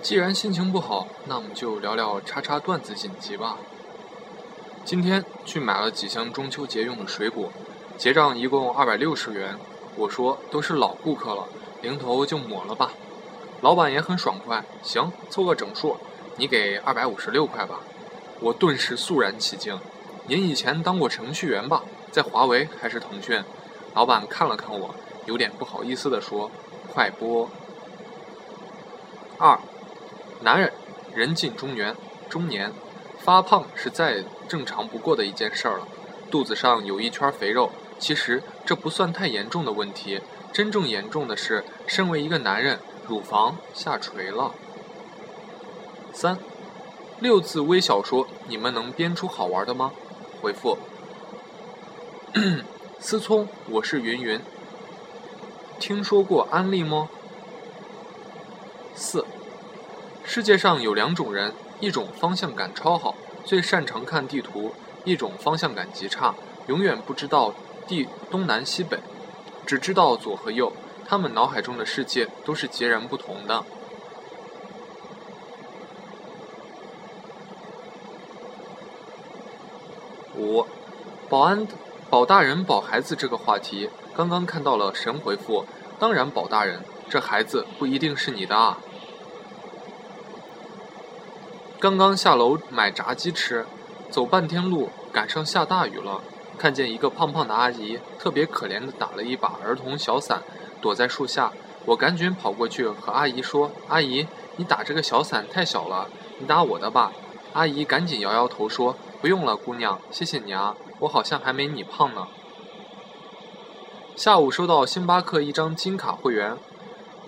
既然心情不好，那我们就聊聊叉叉段子锦集吧。今天去买了几箱中秋节用的水果，结账一共二百六十元。我说都是老顾客了，零头就抹了吧。老板也很爽快，行，凑个整数，你给二百五十六块吧。我顿时肃然起敬。您以前当过程序员吧？在华为还是腾讯？老板看了看我，有点不好意思地说：“快播。”二。男人，人近中年，中年发胖是再正常不过的一件事儿了。肚子上有一圈肥肉，其实这不算太严重的问题。真正严重的是，身为一个男人，乳房下垂了。三，六字微小说，你们能编出好玩的吗？回复：思聪，我是云云。听说过安利吗？四。世界上有两种人，一种方向感超好，最擅长看地图；一种方向感极差，永远不知道地东南西北，只知道左和右。他们脑海中的世界都是截然不同的。五，保安保大人保孩子这个话题，刚刚看到了神回复，当然保大人，这孩子不一定是你的啊。刚刚下楼买炸鸡吃，走半天路赶上下大雨了，看见一个胖胖的阿姨，特别可怜的打了一把儿童小伞，躲在树下。我赶紧跑过去和阿姨说：“阿姨，你打这个小伞太小了，你打我的吧。”阿姨赶紧摇摇头说：“不用了，姑娘，谢谢你啊，我好像还没你胖呢。”下午收到星巴克一张金卡会员，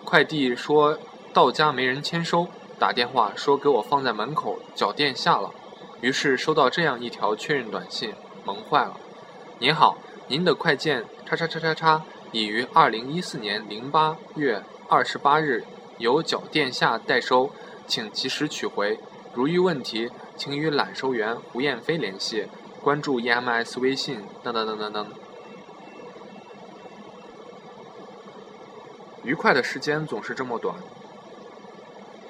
快递说到家没人签收。打电话说给我放在门口脚垫下了，于是收到这样一条确认短信，萌坏了。您好，您的快件叉叉叉叉叉已于二零一四年零八月二十八日由脚垫下代收，请及时取回。如遇问题，请与揽收员胡燕飞联系。关注 EMS 微信。噔噔噔噔噔。愉快的时间总是这么短。